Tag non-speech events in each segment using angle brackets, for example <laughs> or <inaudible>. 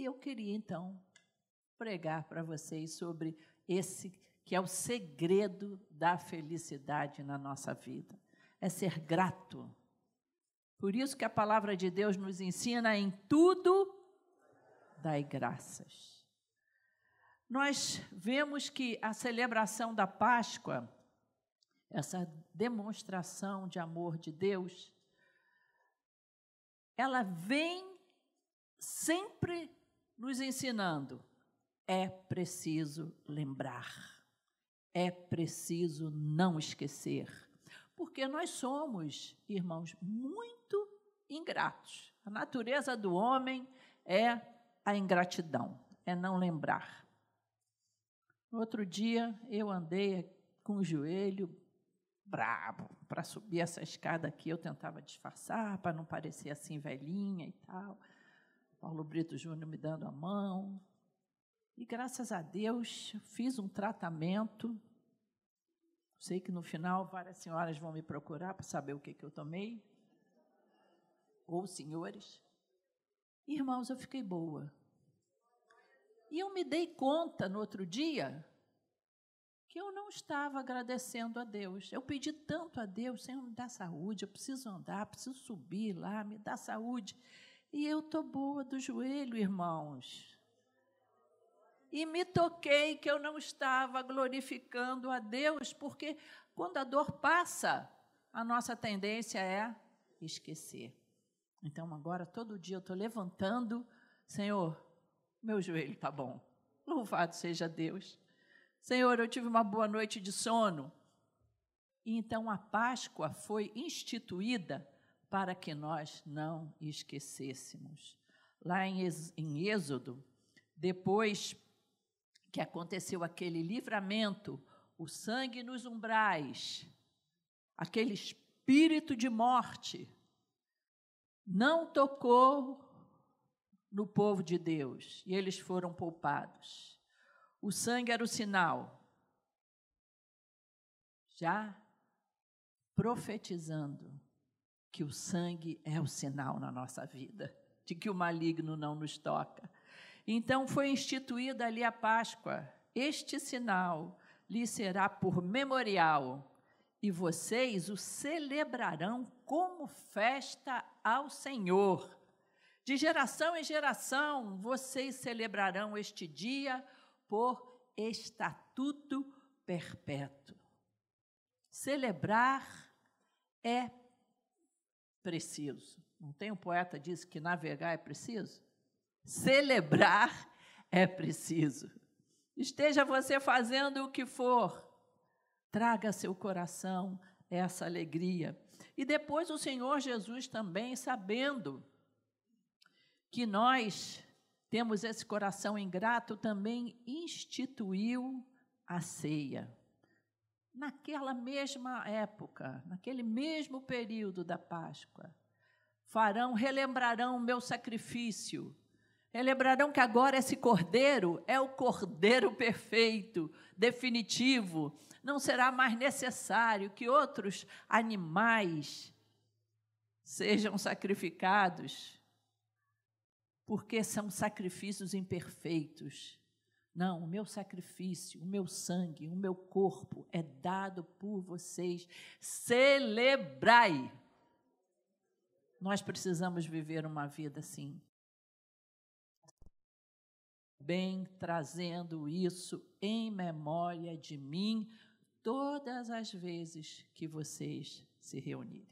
E eu queria, então, pregar para vocês sobre esse que é o segredo da felicidade na nossa vida. É ser grato. Por isso que a palavra de Deus nos ensina em tudo dai graças. Nós vemos que a celebração da Páscoa, essa demonstração de amor de Deus, ela vem sempre nos ensinando: é preciso lembrar, é preciso não esquecer, porque nós somos, irmãos, muito ingratos. A natureza do homem é a ingratidão, é não lembrar. Outro dia, eu andei com o joelho brabo para subir essa escada aqui. Eu tentava disfarçar para não parecer assim velhinha e tal. Paulo Brito Júnior me dando a mão. E graças a Deus fiz um tratamento. Sei que no final várias senhoras vão me procurar para saber o que, que eu tomei. Ou senhores. Irmãos, eu fiquei boa. E eu me dei conta no outro dia que eu não estava agradecendo a Deus. Eu pedi tanto a Deus, Senhor, me dá saúde, eu preciso andar, preciso subir lá, me dá saúde. E eu estou boa do joelho, irmãos. E me toquei que eu não estava glorificando a Deus, porque quando a dor passa, a nossa tendência é esquecer. Então, agora, todo dia eu estou levantando, Senhor, meu joelho está bom. Louvado seja Deus. Senhor, eu tive uma boa noite de sono. E então a Páscoa foi instituída para que nós não esquecêssemos. Lá em Êxodo, depois que aconteceu aquele livramento, o sangue nos umbrais, aquele espírito de morte, não tocou no povo de Deus e eles foram poupados. O sangue era o sinal. Já profetizando que o sangue é o sinal na nossa vida, de que o maligno não nos toca. Então foi instituída ali a Páscoa. Este sinal lhe será por memorial, e vocês o celebrarão como festa ao Senhor. De geração em geração vocês celebrarão este dia por estatuto perpétuo. Celebrar é preciso. Não tem um poeta que diz que navegar é preciso? Celebrar é preciso. Esteja você fazendo o que for, traga seu coração essa alegria. E depois o Senhor Jesus também, sabendo que nós temos esse coração ingrato, também instituiu a ceia. Naquela mesma época, naquele mesmo período da Páscoa, farão, relembrarão o meu sacrifício. Relembrarão que agora esse cordeiro é o cordeiro perfeito, definitivo. Não será mais necessário que outros animais sejam sacrificados porque são sacrifícios imperfeitos. Não, o meu sacrifício, o meu sangue, o meu corpo é dado por vocês. Celebrai. Nós precisamos viver uma vida assim. Bem, trazendo isso em memória de mim todas as vezes que vocês se reunirem.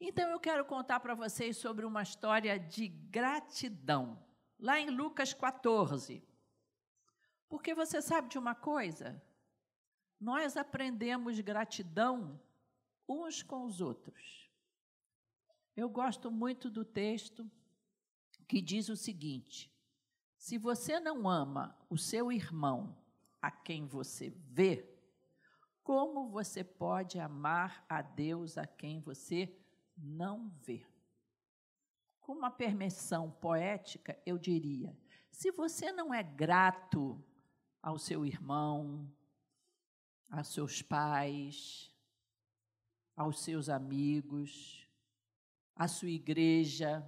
Então eu quero contar para vocês sobre uma história de gratidão, lá em Lucas 14. Porque você sabe de uma coisa? Nós aprendemos gratidão uns com os outros. Eu gosto muito do texto que diz o seguinte: se você não ama o seu irmão a quem você vê, como você pode amar a Deus a quem você não vê. Com uma permissão poética, eu diria: se você não é grato ao seu irmão, aos seus pais, aos seus amigos, à sua igreja,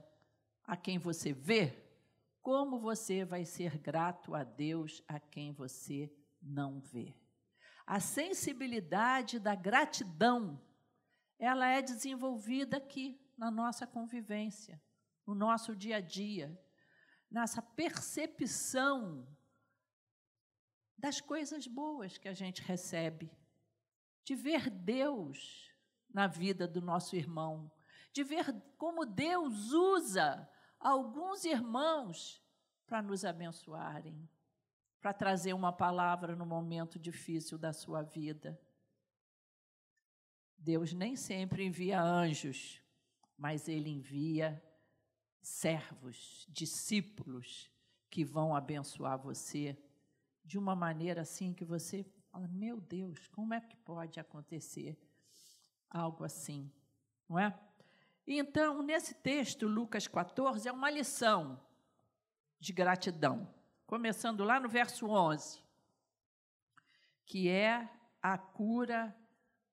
a quem você vê, como você vai ser grato a Deus a quem você não vê? A sensibilidade da gratidão, ela é desenvolvida aqui na nossa convivência, no nosso dia a dia, nessa percepção das coisas boas que a gente recebe, de ver Deus na vida do nosso irmão, de ver como Deus usa alguns irmãos para nos abençoarem, para trazer uma palavra no momento difícil da sua vida. Deus nem sempre envia anjos, mas Ele envia servos, discípulos que vão abençoar você de uma maneira assim que você fala: meu Deus, como é que pode acontecer algo assim? Não é? Então, nesse texto, Lucas 14, é uma lição de gratidão, começando lá no verso 11, que é a cura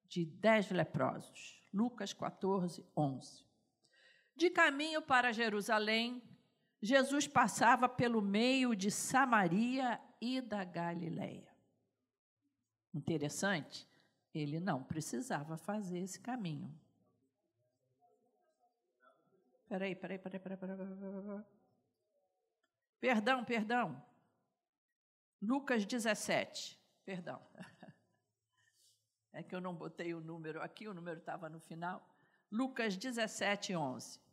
de dez leprosos. Lucas 14, 11. De caminho para Jerusalém, Jesus passava pelo meio de Samaria e da Galileia. Interessante, ele não precisava fazer esse caminho. Peraí, peraí, peraí, peraí, peraí, peraí. Perdão, perdão. Lucas 17, perdão. <laughs> É que eu não botei o número aqui, o número estava no final. Lucas 17, 11.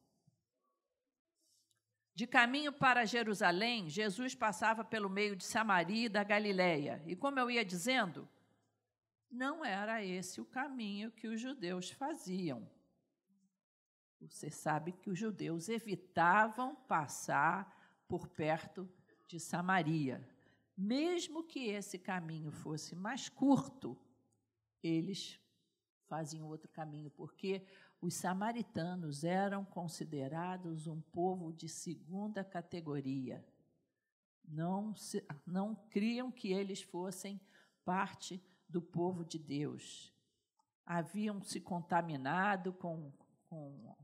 De caminho para Jerusalém, Jesus passava pelo meio de Samaria e da Galiléia. E como eu ia dizendo, não era esse o caminho que os judeus faziam. Você sabe que os judeus evitavam passar por perto de Samaria. Mesmo que esse caminho fosse mais curto, eles faziam outro caminho, porque os samaritanos eram considerados um povo de segunda categoria. Não, se, não criam que eles fossem parte do povo de Deus. Haviam se contaminado com, com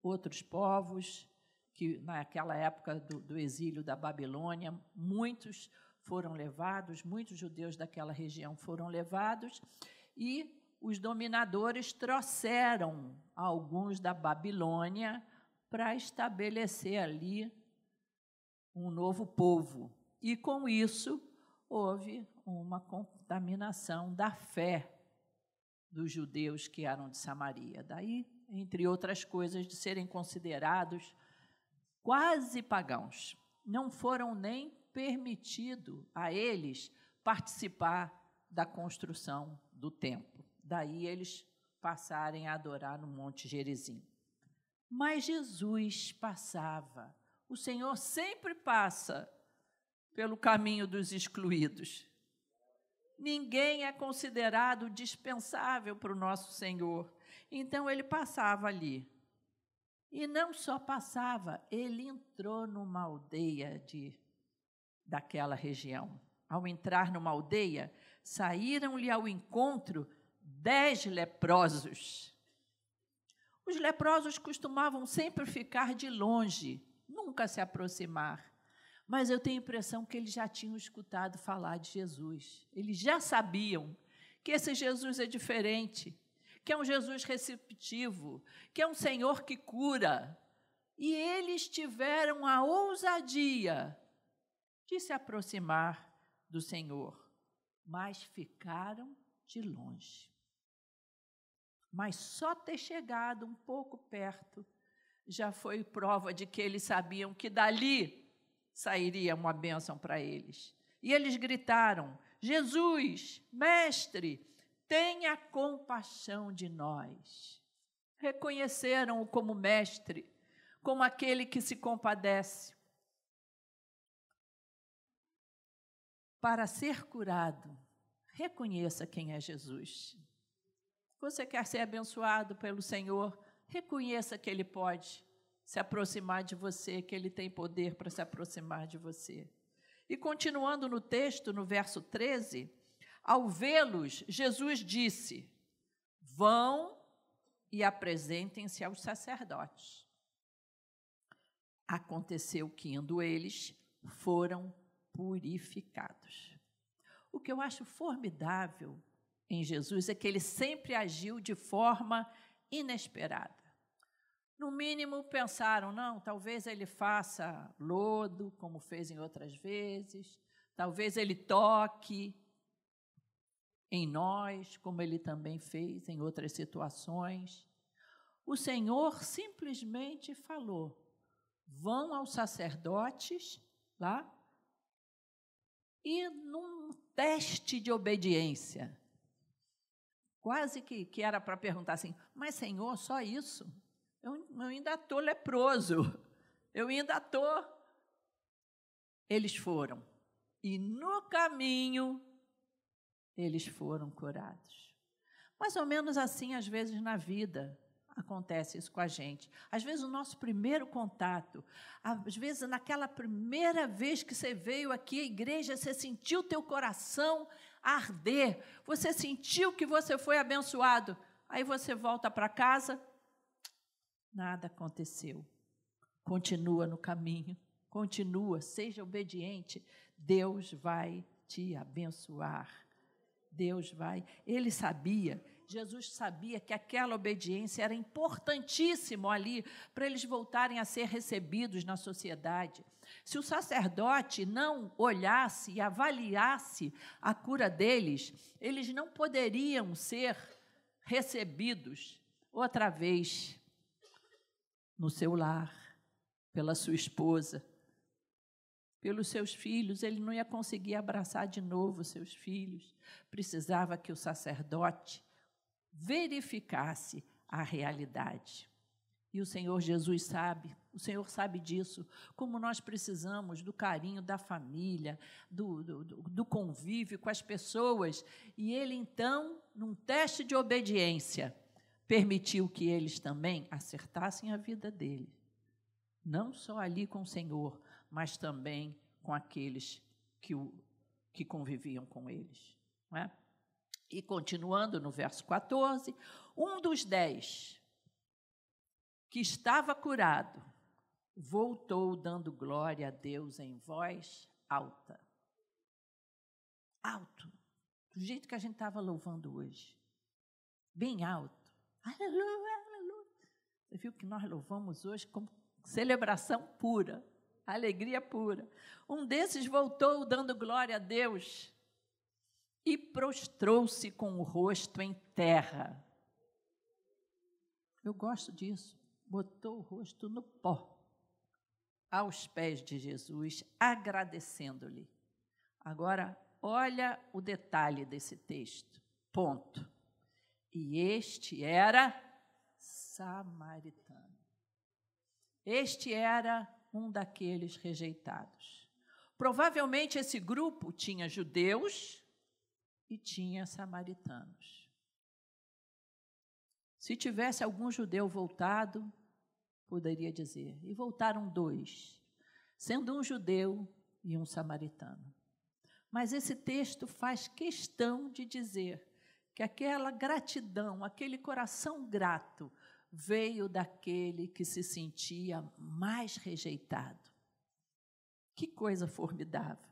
outros povos, que naquela época do, do exílio da Babilônia, muitos foram levados, muitos judeus daquela região foram levados, e os dominadores trouxeram alguns da Babilônia para estabelecer ali um novo povo. E com isso houve uma contaminação da fé dos judeus que eram de Samaria. Daí, entre outras coisas, de serem considerados quase pagãos. Não foram nem permitido a eles participar da construção do templo daí eles passarem a adorar no Monte Gerizim. Mas Jesus passava. O Senhor sempre passa pelo caminho dos excluídos. Ninguém é considerado dispensável para o nosso Senhor. Então ele passava ali. E não só passava, ele entrou numa aldeia de, daquela região. Ao entrar numa aldeia, saíram-lhe ao encontro dez leprosos. Os leprosos costumavam sempre ficar de longe, nunca se aproximar. Mas eu tenho a impressão que eles já tinham escutado falar de Jesus. Eles já sabiam que esse Jesus é diferente, que é um Jesus receptivo, que é um Senhor que cura. E eles tiveram a ousadia de se aproximar do Senhor, mas ficaram de longe. Mas só ter chegado um pouco perto já foi prova de que eles sabiam que dali sairia uma bênção para eles. E eles gritaram: Jesus, mestre, tenha compaixão de nós. Reconheceram-o como mestre, como aquele que se compadece. Para ser curado, reconheça quem é Jesus. Você quer ser abençoado pelo Senhor? Reconheça que Ele pode se aproximar de você, que Ele tem poder para se aproximar de você. E continuando no texto, no verso 13, ao vê-los, Jesus disse: Vão e apresentem-se aos sacerdotes. aconteceu que, indo eles, foram purificados. O que eu acho formidável em Jesus é que ele sempre agiu de forma inesperada. No mínimo, pensaram, não, talvez ele faça lodo, como fez em outras vezes, talvez ele toque em nós, como ele também fez em outras situações. O Senhor simplesmente falou: vão aos sacerdotes lá e num teste de obediência. Quase que, que era para perguntar assim, mas Senhor, só isso? Eu, eu ainda estou leproso, eu ainda estou. Eles foram. E no caminho, eles foram curados. Mais ou menos assim, às vezes, na vida acontece isso com a gente. Às vezes, o nosso primeiro contato, às vezes, naquela primeira vez que você veio aqui à igreja, você sentiu teu coração arder, você sentiu que você foi abençoado. Aí você volta para casa, nada aconteceu. Continua no caminho, continua, seja obediente. Deus vai te abençoar. Deus vai. Ele sabia Jesus sabia que aquela obediência era importantíssimo ali para eles voltarem a ser recebidos na sociedade. Se o sacerdote não olhasse e avaliasse a cura deles, eles não poderiam ser recebidos outra vez no seu lar, pela sua esposa, pelos seus filhos, ele não ia conseguir abraçar de novo seus filhos. Precisava que o sacerdote verificasse a realidade. E o Senhor Jesus sabe, o Senhor sabe disso, como nós precisamos do carinho da família, do, do, do, convívio com as pessoas. E Ele, então, num teste de obediência, permitiu que eles também acertassem a vida dele. Não só ali com o Senhor, mas também com aqueles que, o, que conviviam com eles. Não é? E continuando no verso 14, um dos dez que estava curado voltou dando glória a Deus em voz alta. Alto, do jeito que a gente estava louvando hoje. Bem alto. Aleluia, aleluia. Você viu que nós louvamos hoje como celebração pura, alegria pura. Um desses voltou dando glória a Deus e prostrou-se com o rosto em terra. Eu gosto disso. Botou o rosto no pó, aos pés de Jesus, agradecendo-lhe. Agora, olha o detalhe desse texto. Ponto. E este era samaritano. Este era um daqueles rejeitados. Provavelmente esse grupo tinha judeus e tinha samaritanos. Se tivesse algum judeu voltado, poderia dizer, e voltaram dois, sendo um judeu e um samaritano. Mas esse texto faz questão de dizer que aquela gratidão, aquele coração grato, veio daquele que se sentia mais rejeitado. Que coisa formidável!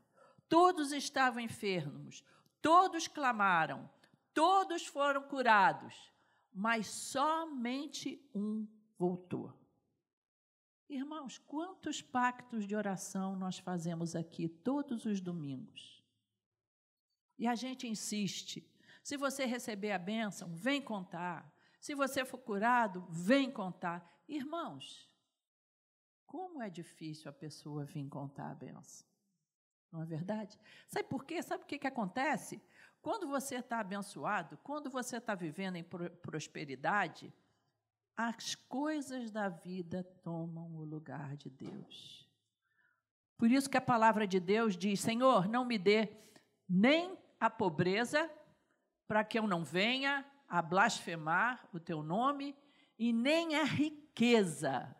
Todos estavam enfermos, Todos clamaram, todos foram curados, mas somente um voltou. Irmãos, quantos pactos de oração nós fazemos aqui todos os domingos? E a gente insiste. Se você receber a bênção, vem contar. Se você for curado, vem contar. Irmãos, como é difícil a pessoa vir contar a bênção. Não é verdade? Sabe por quê? Sabe o que, que acontece? Quando você está abençoado, quando você está vivendo em prosperidade, as coisas da vida tomam o lugar de Deus. Por isso que a palavra de Deus diz: Senhor, não me dê nem a pobreza, para que eu não venha a blasfemar o teu nome, e nem a riqueza,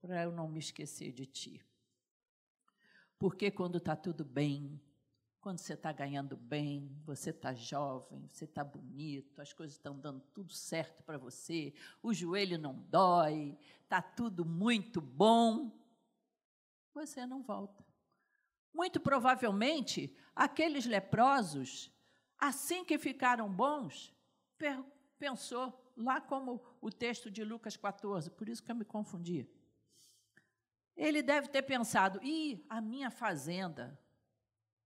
para eu não me esquecer de ti. Porque quando está tudo bem, quando você está ganhando bem, você está jovem, você está bonito, as coisas estão dando tudo certo para você, o joelho não dói, está tudo muito bom, você não volta. Muito provavelmente, aqueles leprosos, assim que ficaram bons, pensou, lá como o texto de Lucas 14, por isso que eu me confundi. Ele deve ter pensado: ih, a minha fazenda,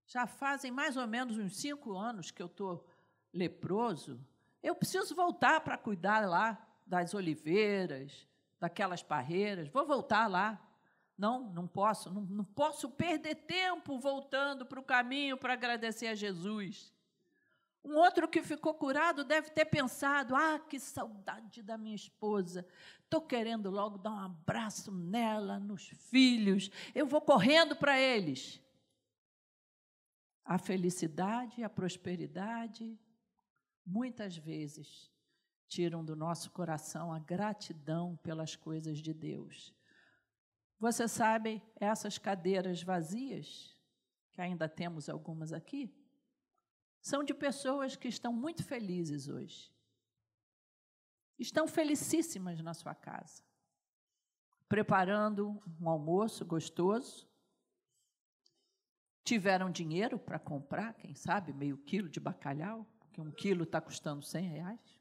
já fazem mais ou menos uns cinco anos que eu estou leproso. Eu preciso voltar para cuidar lá das oliveiras, daquelas parreiras. Vou voltar lá. Não, não posso. Não, não posso perder tempo voltando para o caminho para agradecer a Jesus. Um outro que ficou curado deve ter pensado: ah, que saudade da minha esposa. Estou querendo logo dar um abraço nela, nos filhos. Eu vou correndo para eles a felicidade a prosperidade, muitas vezes, tiram do nosso coração a gratidão pelas coisas de Deus. Você sabe, essas cadeiras vazias, que ainda temos algumas aqui, são de pessoas que estão muito felizes hoje. Estão felicíssimas na sua casa, preparando um almoço gostoso, tiveram dinheiro para comprar, quem sabe, meio quilo de bacalhau, porque um quilo está custando 100 reais.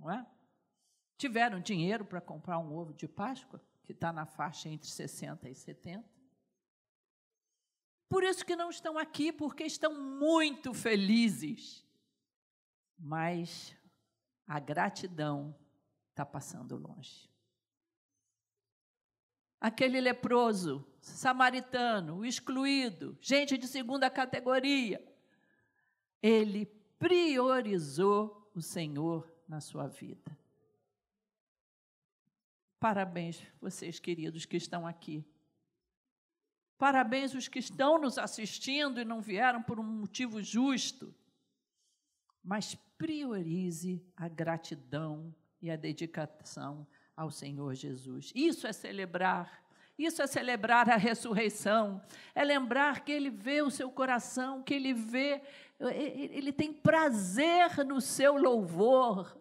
Não é? Tiveram dinheiro para comprar um ovo de Páscoa, que está na faixa entre 60 e 70. Por isso que não estão aqui, porque estão muito felizes. Mas a gratidão está passando longe. Aquele leproso samaritano, excluído, gente de segunda categoria. Ele priorizou o Senhor na sua vida. Parabéns, vocês queridos que estão aqui. Parabéns os que estão nos assistindo e não vieram por um motivo justo. Mas priorize a gratidão e a dedicação ao Senhor Jesus. Isso é celebrar isso é celebrar a ressurreição, é lembrar que Ele vê o seu coração, que Ele vê, Ele tem prazer no seu louvor,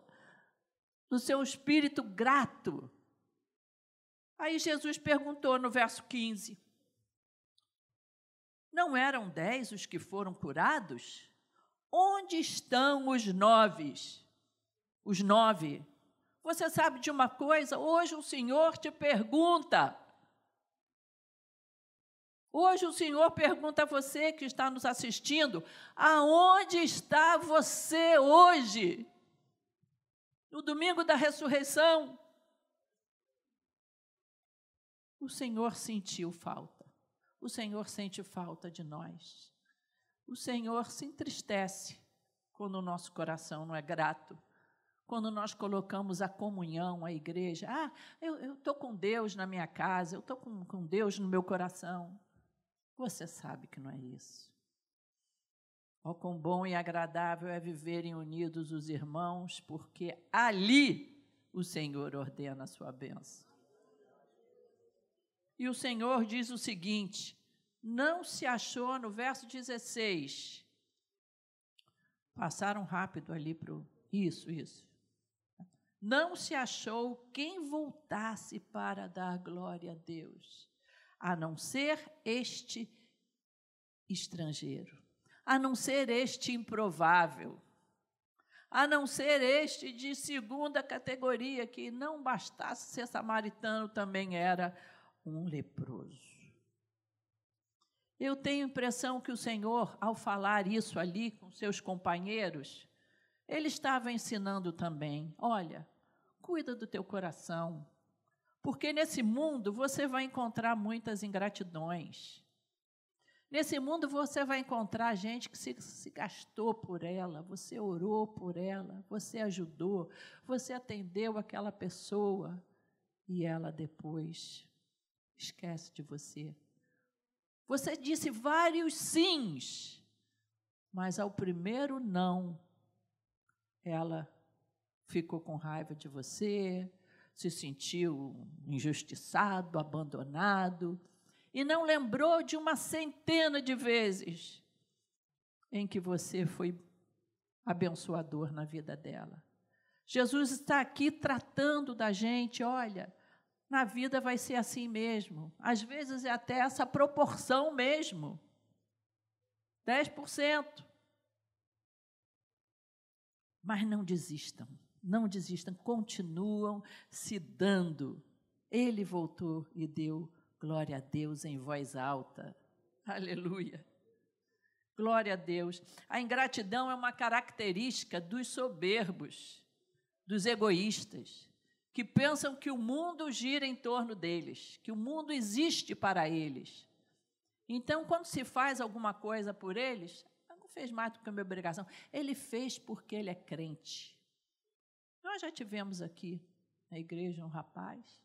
no seu espírito grato. Aí Jesus perguntou no verso 15: Não eram dez os que foram curados? Onde estão os nove? Os nove. Você sabe de uma coisa? Hoje o Senhor te pergunta: Hoje o Senhor pergunta a você que está nos assistindo: aonde está você hoje? No domingo da ressurreição? O Senhor sentiu falta. O Senhor sente falta de nós. O Senhor se entristece quando o nosso coração não é grato. Quando nós colocamos a comunhão, a igreja. Ah, eu estou com Deus na minha casa, eu estou com, com Deus no meu coração. Você sabe que não é isso. Oh, quão bom e agradável é viverem unidos os irmãos, porque ali o Senhor ordena a sua bênção. E o Senhor diz o seguinte: não se achou no verso 16. Passaram rápido ali para o. Isso, isso. Não se achou quem voltasse para dar glória a Deus a não ser este estrangeiro, a não ser este improvável, a não ser este de segunda categoria, que não bastasse ser samaritano, também era um leproso. Eu tenho impressão que o Senhor, ao falar isso ali com seus companheiros, ele estava ensinando também: olha, cuida do teu coração, porque nesse mundo você vai encontrar muitas ingratidões. Nesse mundo você vai encontrar gente que se, se, gastou por ela, você orou por ela, você ajudou, você atendeu aquela pessoa e ela depois esquece de você. Você disse vários sims, mas ao primeiro não, ela ficou com raiva de você, se sentiu injustiçado, abandonado, e não lembrou de uma centena de vezes em que você foi abençoador na vida dela. Jesus está aqui tratando da gente, olha, na vida vai ser assim mesmo. Às vezes é até essa proporção mesmo. 10%. Mas não desistam, não desistam, continuam se dando. Ele voltou e deu glória a Deus em voz alta. Aleluia. Glória a Deus. A ingratidão é uma característica dos soberbos, dos egoístas que pensam que o mundo gira em torno deles, que o mundo existe para eles. Então, quando se faz alguma coisa por eles, não fez mais do que a minha obrigação. Ele fez porque ele é crente. Nós já tivemos aqui na igreja um rapaz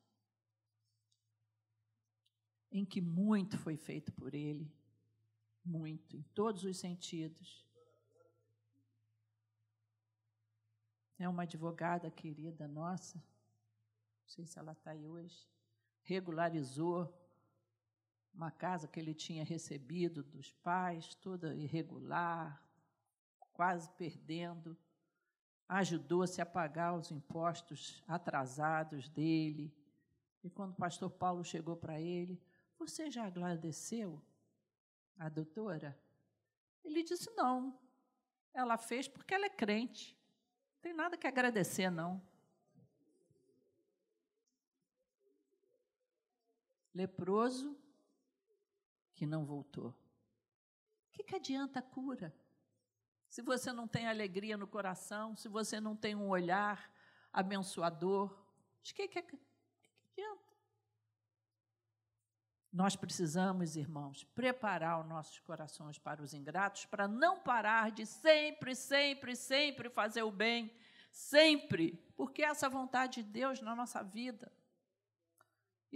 em que muito foi feito por ele, muito, em todos os sentidos. É uma advogada querida nossa, não sei se ela está aí hoje, regularizou uma casa que ele tinha recebido dos pais, toda irregular, quase perdendo, ajudou-se a pagar os impostos atrasados dele. E quando o pastor Paulo chegou para ele, você já agradeceu a doutora? Ele disse: Não. Ela fez porque ela é crente. Não tem nada que agradecer, não. Leproso que não voltou. O que, que adianta a cura? Se você não tem alegria no coração, se você não tem um olhar abençoador, de que, que, que adianta? Nós precisamos, irmãos, preparar os nossos corações para os ingratos, para não parar de sempre, sempre, sempre fazer o bem, sempre, porque essa vontade de Deus na nossa vida.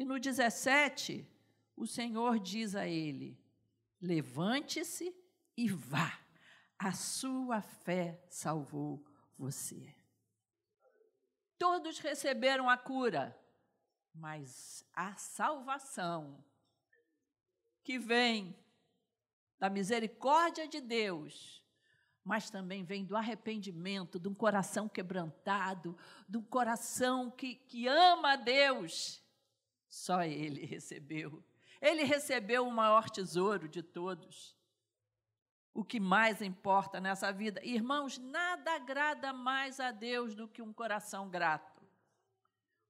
E no 17, o Senhor diz a ele: Levante-se e vá, a sua fé salvou você. Todos receberam a cura, mas a salvação que vem da misericórdia de Deus, mas também vem do arrependimento, de um coração quebrantado, de um coração que, que ama a Deus só ele <laughs> recebeu. Ele recebeu o maior tesouro de todos. O que mais importa nessa vida? Irmãos, nada agrada mais a Deus do que um coração grato.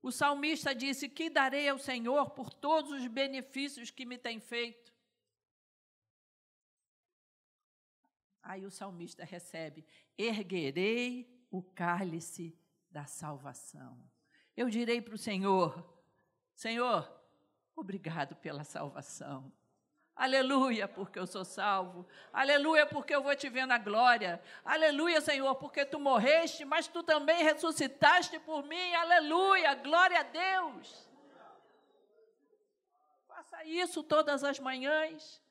O salmista disse: Que darei ao Senhor por todos os benefícios que me tem feito? Aí o salmista recebe: Erguerei o cálice da salvação. Eu direi para o Senhor: Senhor, obrigado pela salvação. Aleluia, porque eu sou salvo. Aleluia, porque eu vou te ver na glória. Aleluia, Senhor, porque tu morreste, mas tu também ressuscitaste por mim. Aleluia, glória a Deus. Faça isso todas as manhãs.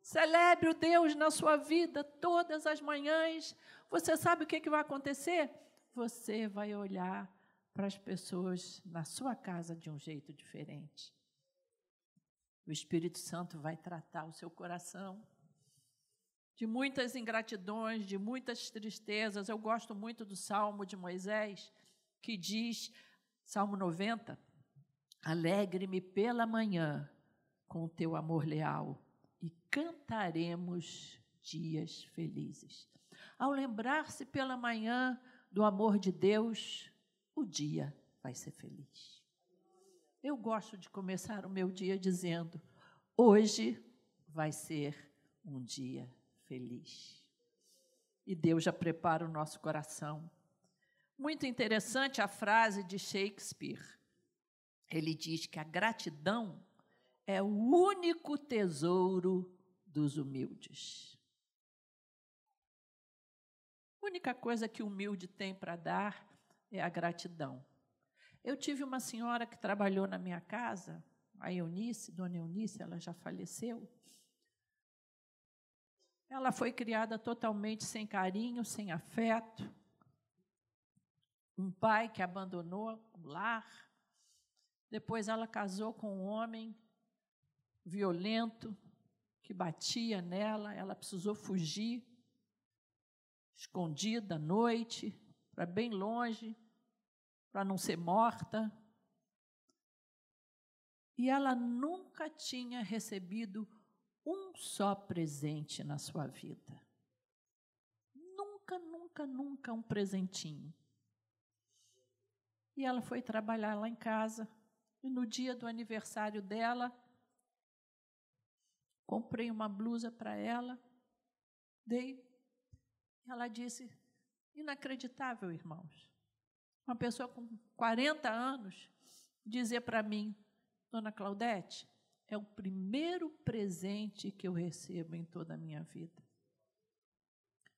Celebre o Deus na sua vida todas as manhãs. Você sabe o que, que vai acontecer? Você vai olhar para as pessoas na sua casa de um jeito diferente. O Espírito Santo vai tratar o seu coração de muitas ingratidões, de muitas tristezas. Eu gosto muito do Salmo de Moisés, que diz, Salmo 90, Alegre-me pela manhã com o teu amor leal e cantaremos dias felizes. Ao lembrar-se pela manhã do amor de Deus, o dia vai ser feliz. Eu gosto de começar o meu dia dizendo: hoje vai ser um dia feliz. E Deus já prepara o nosso coração. Muito interessante a frase de Shakespeare. Ele diz que a gratidão é o único tesouro dos humildes. A única coisa que o humilde tem para dar é a gratidão. Eu tive uma senhora que trabalhou na minha casa, a Eunice, dona Eunice, ela já faleceu. Ela foi criada totalmente sem carinho, sem afeto. Um pai que abandonou o lar. Depois ela casou com um homem violento que batia nela, ela precisou fugir, escondida à noite, para bem longe, para não ser morta. E ela nunca tinha recebido um só presente na sua vida. Nunca, nunca, nunca um presentinho. E ela foi trabalhar lá em casa. E no dia do aniversário dela, comprei uma blusa para ela, dei. Ela disse: inacreditável, irmãos. Uma pessoa com 40 anos dizer para mim, Dona Claudete, é o primeiro presente que eu recebo em toda a minha vida.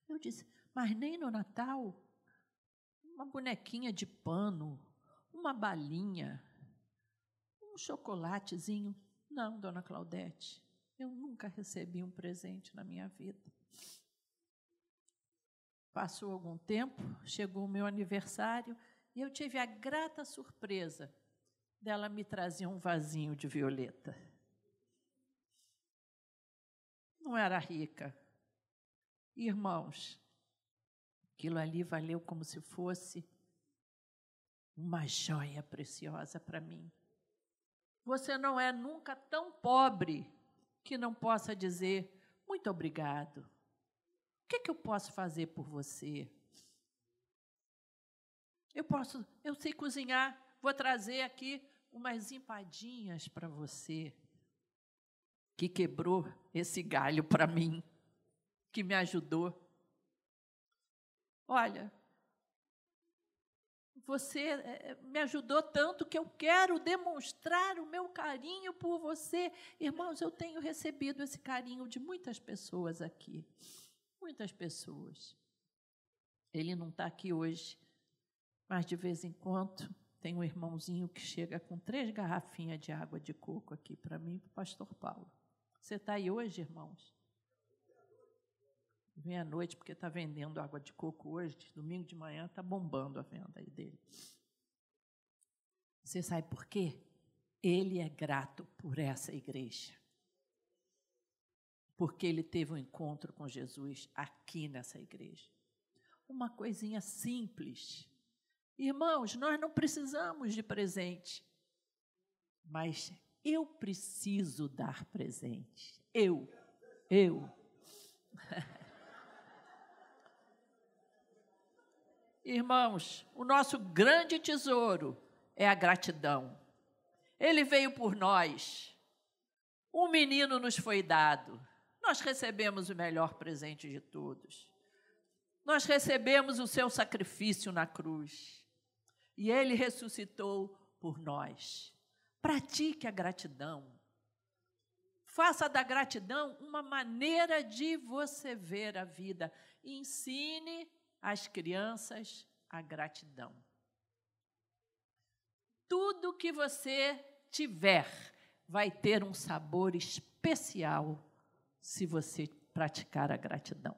Eu disse, mas nem no Natal? Uma bonequinha de pano, uma balinha, um chocolatezinho. Não, dona Claudete, eu nunca recebi um presente na minha vida. Passou algum tempo, chegou o meu aniversário e eu tive a grata surpresa dela me trazer um vasinho de violeta. Não era rica. Irmãos, aquilo ali valeu como se fosse uma joia preciosa para mim. Você não é nunca tão pobre que não possa dizer muito obrigado. Que, é que eu posso fazer por você? Eu posso, eu sei cozinhar, vou trazer aqui umas empadinhas para você que quebrou esse galho para mim, que me ajudou. Olha, você eh, me ajudou tanto que eu quero demonstrar o meu carinho por você. Irmãos, eu tenho recebido esse carinho de muitas pessoas aqui. Muitas pessoas. Ele não está aqui hoje, mas de vez em quando tem um irmãozinho que chega com três garrafinhas de água de coco aqui para mim e para o pastor Paulo. Você está aí hoje, irmãos? Vem à noite, porque está vendendo água de coco hoje, domingo de manhã está bombando a venda aí dele. Você sabe por quê? Ele é grato por essa igreja. Porque ele teve um encontro com Jesus aqui nessa igreja. Uma coisinha simples. Irmãos, nós não precisamos de presente, mas eu preciso dar presente. Eu, eu. <laughs> Irmãos, o nosso grande tesouro é a gratidão. Ele veio por nós. Um menino nos foi dado. Nós recebemos o melhor presente de todos. Nós recebemos o seu sacrifício na cruz. E ele ressuscitou por nós. Pratique a gratidão. Faça da gratidão uma maneira de você ver a vida. Ensine as crianças a gratidão. Tudo que você tiver vai ter um sabor especial se você praticar a gratidão.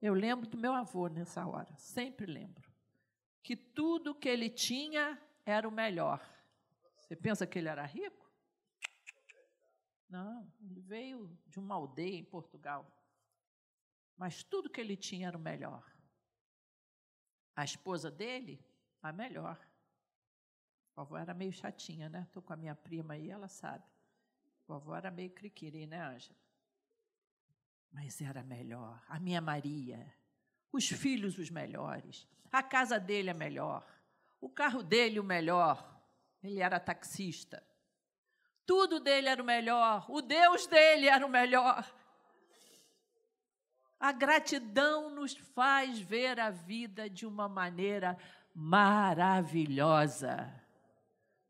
Eu lembro do meu avô nessa hora, sempre lembro, que tudo que ele tinha era o melhor. Você pensa que ele era rico? Não, ele veio de uma aldeia em Portugal mas tudo que ele tinha era o melhor. A esposa dele, a melhor. A vovó era meio chatinha, né? Estou com a minha prima aí, ela sabe. Vovó era meio criquiri, né, Ângela? Mas era melhor. A minha Maria. Os filhos, os melhores. A casa dele é melhor. O carro dele, o melhor. Ele era taxista. Tudo dele era o melhor. O Deus dele era o melhor. A gratidão nos faz ver a vida de uma maneira maravilhosa.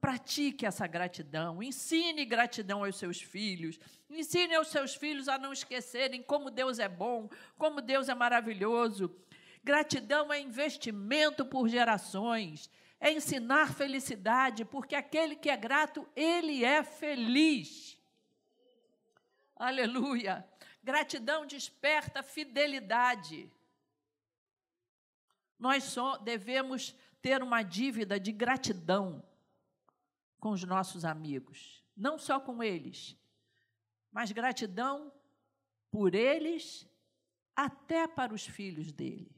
Pratique essa gratidão, ensine gratidão aos seus filhos, ensine aos seus filhos a não esquecerem como Deus é bom, como Deus é maravilhoso. Gratidão é investimento por gerações, é ensinar felicidade, porque aquele que é grato, ele é feliz. Aleluia. Gratidão desperta fidelidade. Nós só devemos ter uma dívida de gratidão com os nossos amigos. não só com eles, mas gratidão por eles até para os filhos dele.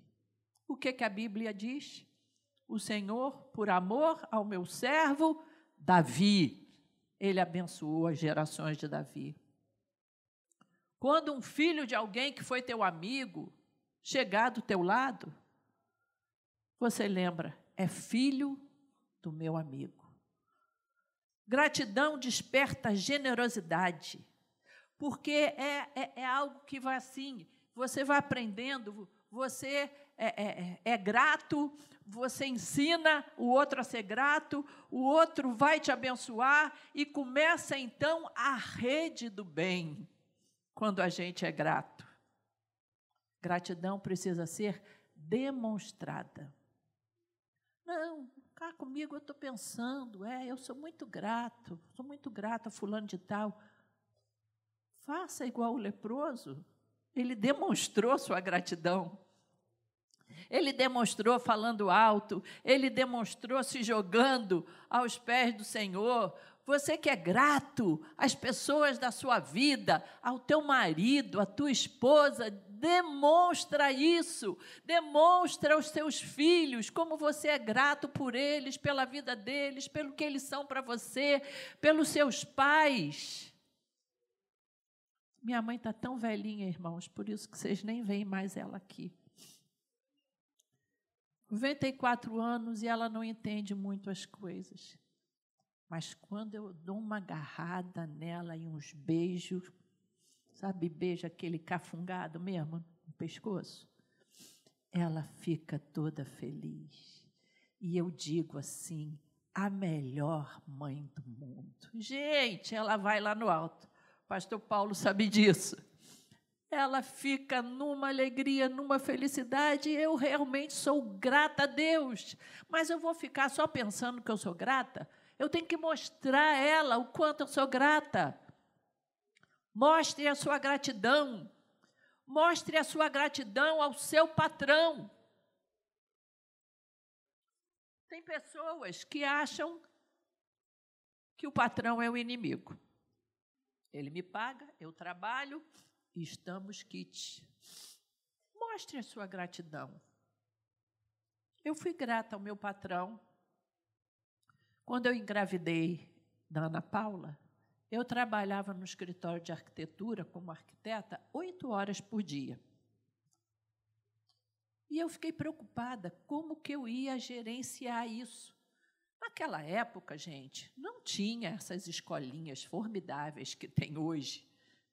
O que, que a Bíblia diz? O Senhor, por amor ao meu servo Davi, ele abençoou as gerações de Davi. Quando um filho de alguém que foi teu amigo chegar do teu lado, você lembra, é filho do meu amigo. Gratidão desperta generosidade, porque é, é, é algo que vai assim, você vai aprendendo, você é, é, é, é, grato, você ensina o outro a ser grato, o outro vai te abençoar e começa então a rede do bem quando a gente é grato. Gratidão precisa ser demonstrada. Não, cá comigo eu estou pensando, é, eu sou muito grato, sou muito grato a fulano de tal. Faça igual o leproso. Ele demonstrou sua gratidão. Ele demonstrou falando alto, ele demonstrou se jogando aos pés do Senhor. Você que é grato às pessoas da sua vida, ao teu marido, à tua esposa, demonstra isso. Demonstra aos teus filhos como você é grato por eles, pela vida deles, pelo que eles são para você, pelos seus pais. Minha mãe está tão velhinha, irmãos, por isso que vocês nem veem mais ela aqui. 94 anos e ela não entende muito as coisas. Mas quando eu dou uma agarrada nela e uns beijos, sabe, beijo aquele cafungado mesmo no pescoço, ela fica toda feliz. E eu digo assim: a melhor mãe do mundo. Gente, ela vai lá no alto. Pastor Paulo sabe disso ela fica numa alegria, numa felicidade. Eu realmente sou grata a Deus, mas eu vou ficar só pensando que eu sou grata? Eu tenho que mostrar a ela o quanto eu sou grata. Mostre a sua gratidão. Mostre a sua gratidão ao seu patrão. Tem pessoas que acham que o patrão é o inimigo. Ele me paga, eu trabalho, estamos kits. Mostre a sua gratidão. Eu fui grata ao meu patrão. Quando eu engravidei da Ana Paula, eu trabalhava no escritório de arquitetura como arquiteta oito horas por dia. E eu fiquei preocupada como que eu ia gerenciar isso. Naquela época, gente, não tinha essas escolinhas formidáveis que tem hoje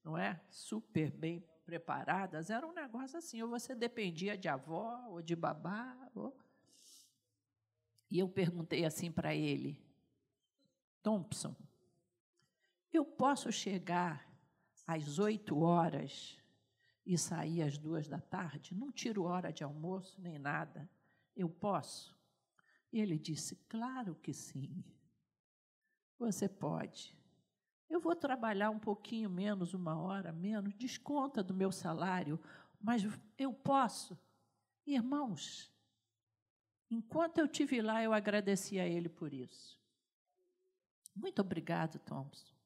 não é? Super bem preparadas, era um negócio assim, ou você dependia de avó ou de babá. Ou... E eu perguntei assim para ele, Thompson, eu posso chegar às oito horas e sair às duas da tarde? Não tiro hora de almoço nem nada. Eu posso? E ele disse: Claro que sim. Você pode. Eu vou trabalhar um pouquinho menos, uma hora menos, desconta do meu salário, mas eu posso. Irmãos, enquanto eu tive lá, eu agradeci a ele por isso. Muito obrigado, Thompson.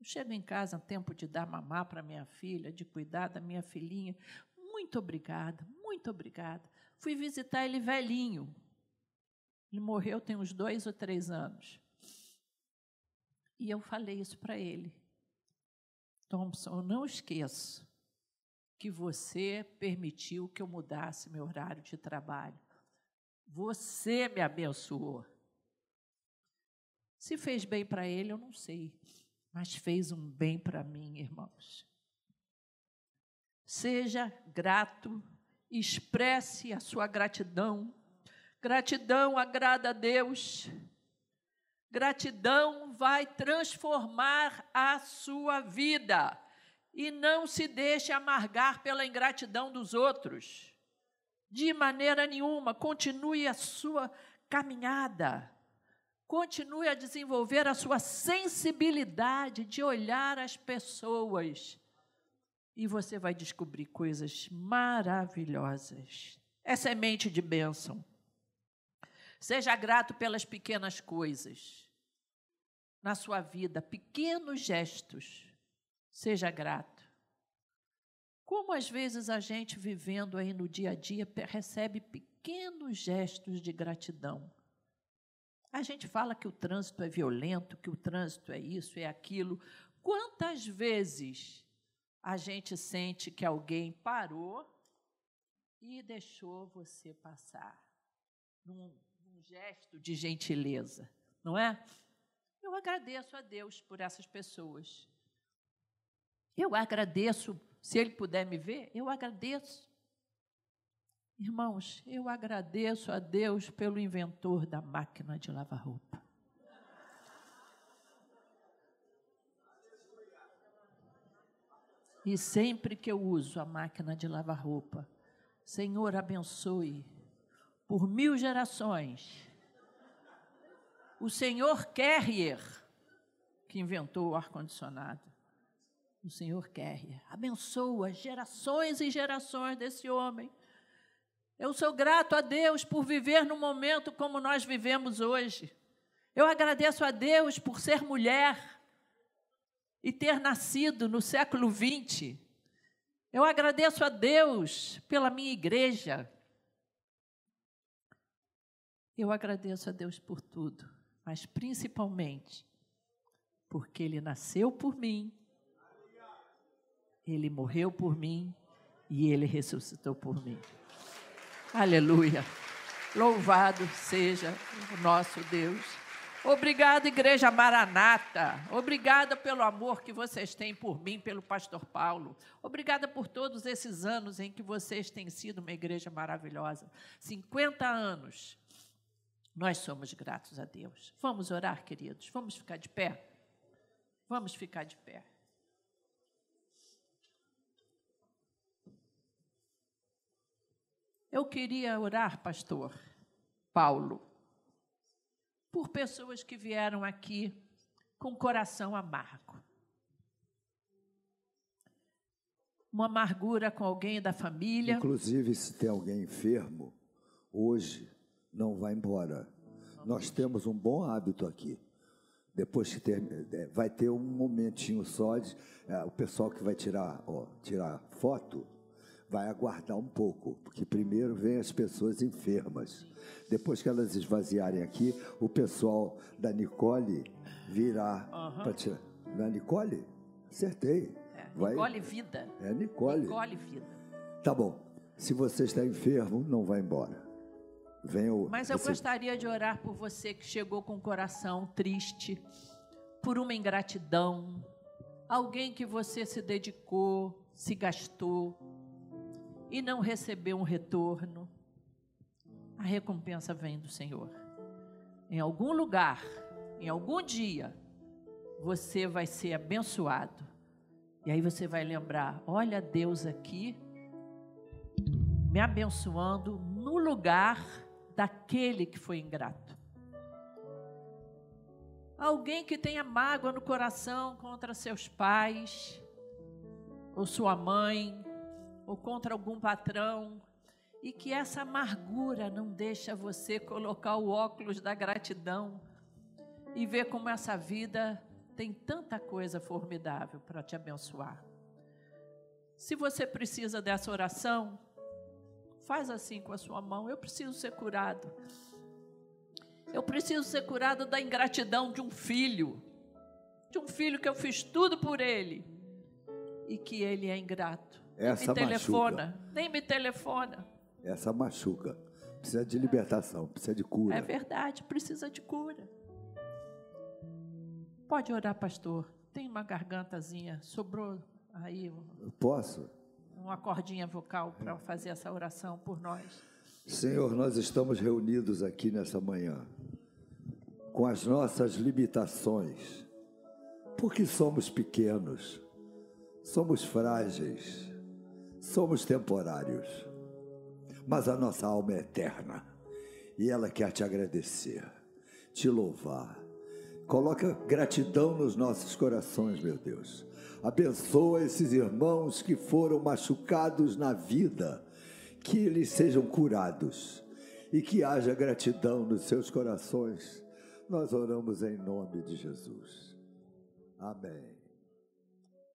Eu chego em casa, tempo de dar mamar para minha filha, de cuidar da minha filhinha. Muito obrigada, muito obrigada. Fui visitar ele velhinho. Ele morreu tem uns dois ou três anos. E eu falei isso para ele. Thompson, eu não esqueço que você permitiu que eu mudasse meu horário de trabalho. Você me abençoou. Se fez bem para ele, eu não sei, mas fez um bem para mim, irmãos. Seja grato, expresse a sua gratidão. Gratidão agrada a Deus. Gratidão vai transformar a sua vida. E não se deixe amargar pela ingratidão dos outros. De maneira nenhuma, continue a sua caminhada. Continue a desenvolver a sua sensibilidade de olhar as pessoas. E você vai descobrir coisas maravilhosas. É semente de bênção. Seja grato pelas pequenas coisas. na sua vida pequenos gestos, seja grato. Como às vezes a gente vivendo aí no dia a dia recebe pequenos gestos de gratidão. A gente fala que o trânsito é violento, que o trânsito é isso, é aquilo. Quantas vezes a gente sente que alguém parou e deixou você passar num, num gesto de gentileza, não é? Eu agradeço a Deus por essas pessoas. Eu agradeço, se Ele puder me ver, eu agradeço. Irmãos, eu agradeço a Deus pelo inventor da máquina de lavar roupa. E sempre que eu uso a máquina de lavar roupa, Senhor, abençoe por mil gerações o senhor Carrier, que inventou o ar-condicionado. O senhor Carrier abençoa gerações e gerações desse homem. Eu sou grato a Deus por viver num momento como nós vivemos hoje. Eu agradeço a Deus por ser mulher e ter nascido no século XX. Eu agradeço a Deus pela minha igreja. Eu agradeço a Deus por tudo mas principalmente porque ele nasceu por mim, ele morreu por mim e ele ressuscitou por mim. Aleluia. Louvado seja o nosso Deus. Obrigado, Igreja Maranata. Obrigada pelo amor que vocês têm por mim, pelo pastor Paulo. Obrigada por todos esses anos em que vocês têm sido uma igreja maravilhosa. 50 anos nós somos gratos a Deus. Vamos orar, queridos? Vamos ficar de pé? Vamos ficar de pé. Eu queria orar, pastor Paulo, por pessoas que vieram aqui com coração amargo. Uma amargura com alguém da família. Inclusive, se tem alguém enfermo, hoje não vai embora. Nós temos um bom hábito aqui. Depois que ter, é, vai ter um momentinho só de é, o pessoal que vai tirar, ó, tirar foto vai aguardar um pouco, porque primeiro vem as pessoas enfermas. Depois que elas esvaziarem aqui, o pessoal da Nicole virá uhum. para tirar. Não é Nicole? Acertei. É, vai, Nicole Vida. É Nicole. Nicole Vida. Tá bom. Se você está enfermo, não vai embora. Venho, Mas eu gostaria de orar por você que chegou com o coração triste, por uma ingratidão, alguém que você se dedicou, se gastou e não recebeu um retorno. A recompensa vem do Senhor. Em algum lugar, em algum dia, você vai ser abençoado. E aí você vai lembrar: olha Deus aqui me abençoando no lugar daquele que foi ingrato. Alguém que tenha mágoa no coração contra seus pais, ou sua mãe, ou contra algum patrão, e que essa amargura não deixa você colocar o óculos da gratidão e ver como essa vida tem tanta coisa formidável para te abençoar. Se você precisa dessa oração, Faz assim com a sua mão. Eu preciso ser curado. Eu preciso ser curado da ingratidão de um filho. De um filho que eu fiz tudo por ele e que ele é ingrato. Essa me telefona, machuca. nem me telefona. Essa machuca. Precisa de libertação, precisa de cura. É verdade, precisa de cura. Pode orar, pastor. Tem uma gargantazinha, sobrou aí. Eu posso? uma cordinha vocal para fazer essa oração por nós. Senhor, nós estamos reunidos aqui nessa manhã com as nossas limitações, porque somos pequenos, somos frágeis, somos temporários, mas a nossa alma é eterna e ela quer te agradecer, te louvar. Coloca gratidão nos nossos corações, meu Deus Abençoa esses irmãos que foram machucados na vida, que eles sejam curados e que haja gratidão nos seus corações Nós oramos em nome de Jesus. Amém.